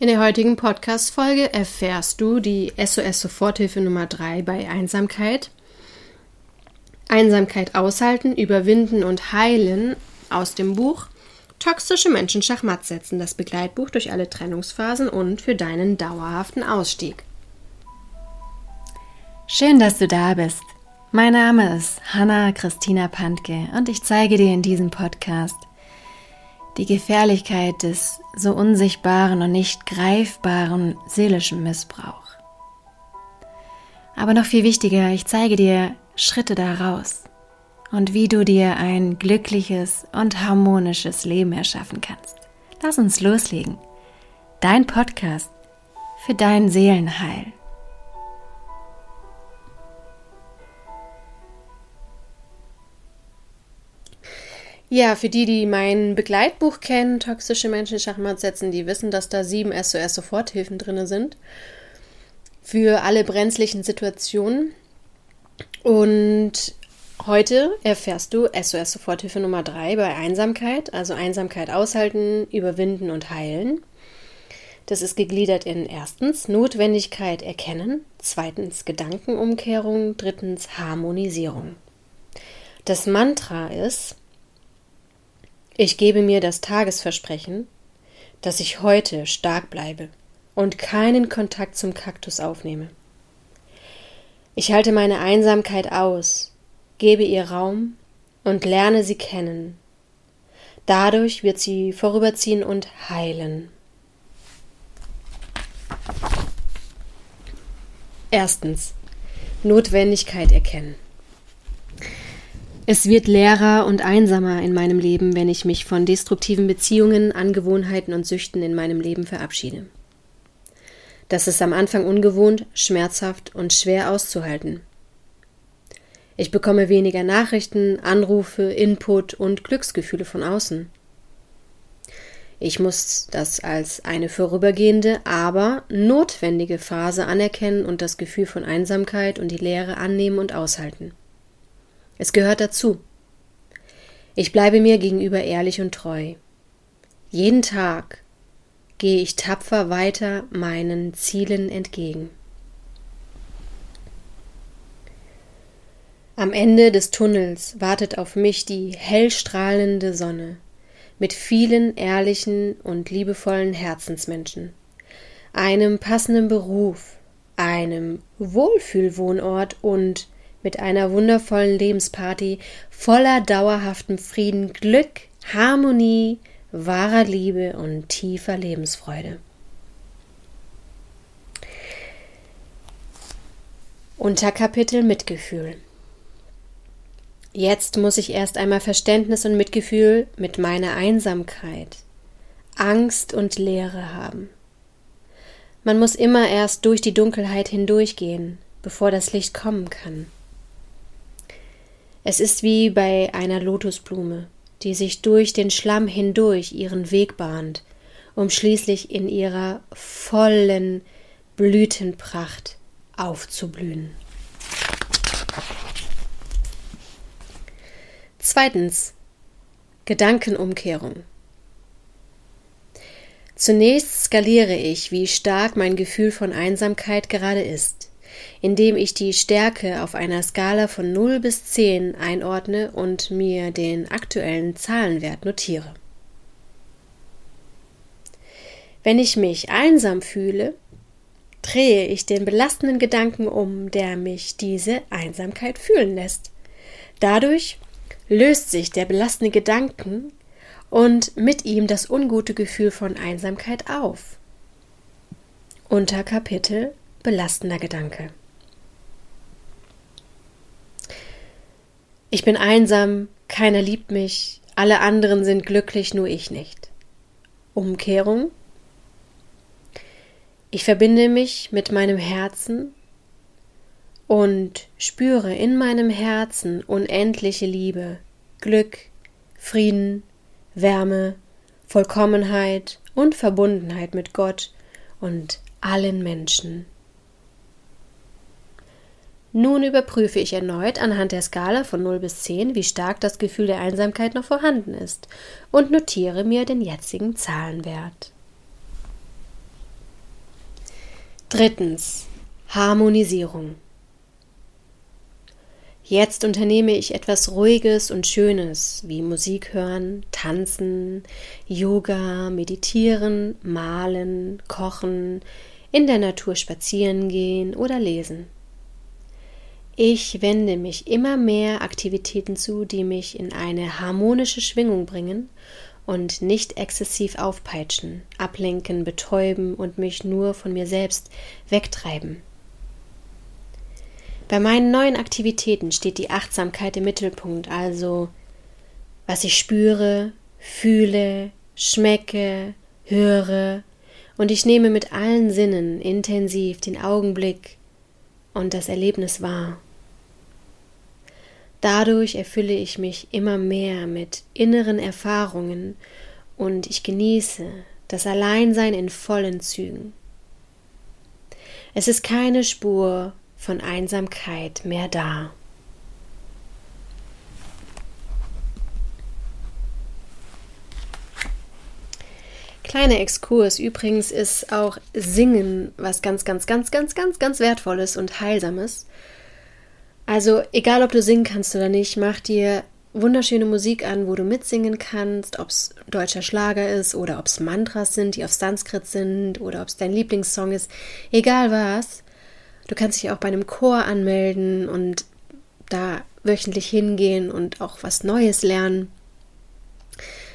In der heutigen Podcast-Folge erfährst du die SOS-Soforthilfe Nummer 3 bei Einsamkeit. Einsamkeit aushalten, überwinden und heilen aus dem Buch Toxische Menschen Schachmatt setzen, das Begleitbuch durch alle Trennungsphasen und für deinen dauerhaften Ausstieg. Schön, dass du da bist. Mein Name ist Hanna Christina Pantke und ich zeige dir in diesem Podcast die Gefährlichkeit des so unsichtbaren und nicht greifbaren seelischen Missbrauch. Aber noch viel wichtiger, ich zeige dir Schritte daraus und wie du dir ein glückliches und harmonisches Leben erschaffen kannst. Lass uns loslegen. Dein Podcast für dein Seelenheil. Ja, für die, die mein Begleitbuch kennen, Toxische Menschen Schachmatt setzen, die wissen, dass da sieben SOS-Soforthilfen drin sind. Für alle brenzlichen Situationen. Und heute erfährst du SOS-Soforthilfe Nummer drei bei Einsamkeit, also Einsamkeit aushalten, überwinden und heilen. Das ist gegliedert in erstens Notwendigkeit erkennen, zweitens Gedankenumkehrung, drittens Harmonisierung. Das Mantra ist, ich gebe mir das Tagesversprechen, dass ich heute stark bleibe und keinen Kontakt zum Kaktus aufnehme. Ich halte meine Einsamkeit aus, gebe ihr Raum und lerne sie kennen. Dadurch wird sie vorüberziehen und heilen. Erstens Notwendigkeit erkennen. Es wird leerer und einsamer in meinem Leben, wenn ich mich von destruktiven Beziehungen, Angewohnheiten und Süchten in meinem Leben verabschiede. Das ist am Anfang ungewohnt, schmerzhaft und schwer auszuhalten. Ich bekomme weniger Nachrichten, Anrufe, Input und Glücksgefühle von außen. Ich muss das als eine vorübergehende, aber notwendige Phase anerkennen und das Gefühl von Einsamkeit und die Leere annehmen und aushalten. Es gehört dazu. Ich bleibe mir gegenüber ehrlich und treu. Jeden Tag gehe ich tapfer weiter meinen Zielen entgegen. Am Ende des Tunnels wartet auf mich die hellstrahlende Sonne mit vielen ehrlichen und liebevollen Herzensmenschen, einem passenden Beruf, einem Wohlfühlwohnort und mit einer wundervollen Lebensparty voller dauerhaftem Frieden, Glück, Harmonie, wahrer Liebe und tiefer Lebensfreude. Unterkapitel Mitgefühl. Jetzt muss ich erst einmal Verständnis und Mitgefühl mit meiner Einsamkeit, Angst und Leere haben. Man muss immer erst durch die Dunkelheit hindurchgehen, bevor das Licht kommen kann. Es ist wie bei einer Lotusblume, die sich durch den Schlamm hindurch ihren Weg bahnt, um schließlich in ihrer vollen Blütenpracht aufzublühen. Zweitens Gedankenumkehrung. Zunächst skaliere ich, wie stark mein Gefühl von Einsamkeit gerade ist indem ich die Stärke auf einer Skala von 0 bis 10 einordne und mir den aktuellen Zahlenwert notiere. Wenn ich mich einsam fühle, drehe ich den belastenden Gedanken um, der mich diese Einsamkeit fühlen lässt. Dadurch löst sich der belastende Gedanken und mit ihm das ungute Gefühl von Einsamkeit auf. Unterkapitel belastender Gedanke. Ich bin einsam, keiner liebt mich, alle anderen sind glücklich, nur ich nicht. Umkehrung. Ich verbinde mich mit meinem Herzen und spüre in meinem Herzen unendliche Liebe, Glück, Frieden, Wärme, Vollkommenheit und Verbundenheit mit Gott und allen Menschen. Nun überprüfe ich erneut anhand der Skala von 0 bis 10, wie stark das Gefühl der Einsamkeit noch vorhanden ist und notiere mir den jetzigen Zahlenwert. Drittens. Harmonisierung. Jetzt unternehme ich etwas Ruhiges und Schönes, wie Musik hören, tanzen, Yoga, meditieren, malen, kochen, in der Natur spazieren gehen oder lesen. Ich wende mich immer mehr Aktivitäten zu, die mich in eine harmonische Schwingung bringen und nicht exzessiv aufpeitschen, ablenken, betäuben und mich nur von mir selbst wegtreiben. Bei meinen neuen Aktivitäten steht die Achtsamkeit im Mittelpunkt, also was ich spüre, fühle, schmecke, höre, und ich nehme mit allen Sinnen intensiv den Augenblick und das Erlebnis wahr. Dadurch erfülle ich mich immer mehr mit inneren Erfahrungen und ich genieße das Alleinsein in vollen Zügen. Es ist keine Spur von Einsamkeit mehr da. Kleiner Exkurs übrigens ist auch Singen was ganz, ganz, ganz, ganz, ganz, ganz wertvolles und heilsames. Also egal, ob du singen kannst oder nicht, mach dir wunderschöne Musik an, wo du mitsingen kannst, ob es deutscher Schlager ist oder ob es Mantras sind, die auf Sanskrit sind oder ob es dein Lieblingssong ist, egal was. Du kannst dich auch bei einem Chor anmelden und da wöchentlich hingehen und auch was Neues lernen.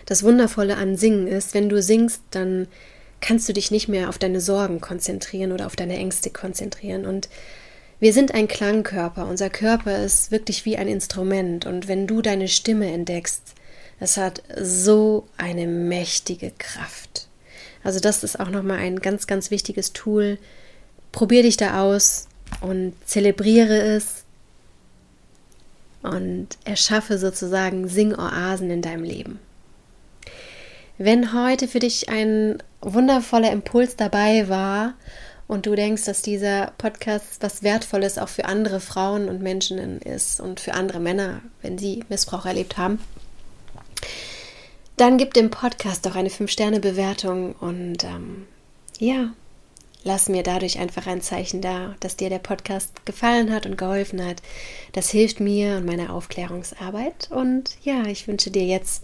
Das Wundervolle an Singen ist, wenn du singst, dann kannst du dich nicht mehr auf deine Sorgen konzentrieren oder auf deine Ängste konzentrieren. Und wir sind ein Klangkörper. Unser Körper ist wirklich wie ein Instrument. Und wenn du deine Stimme entdeckst, es hat so eine mächtige Kraft. Also das ist auch nochmal ein ganz, ganz wichtiges Tool, probier dich da aus und zelebriere es und erschaffe sozusagen Singoasen in deinem Leben. Wenn heute für dich ein wundervoller Impuls dabei war und du denkst, dass dieser Podcast was Wertvolles auch für andere Frauen und Menschen ist und für andere Männer, wenn sie Missbrauch erlebt haben, dann gib dem Podcast doch eine 5-Sterne-Bewertung und ähm, ja, lass mir dadurch einfach ein Zeichen da, dass dir der Podcast gefallen hat und geholfen hat. Das hilft mir und meiner Aufklärungsarbeit. Und ja, ich wünsche dir jetzt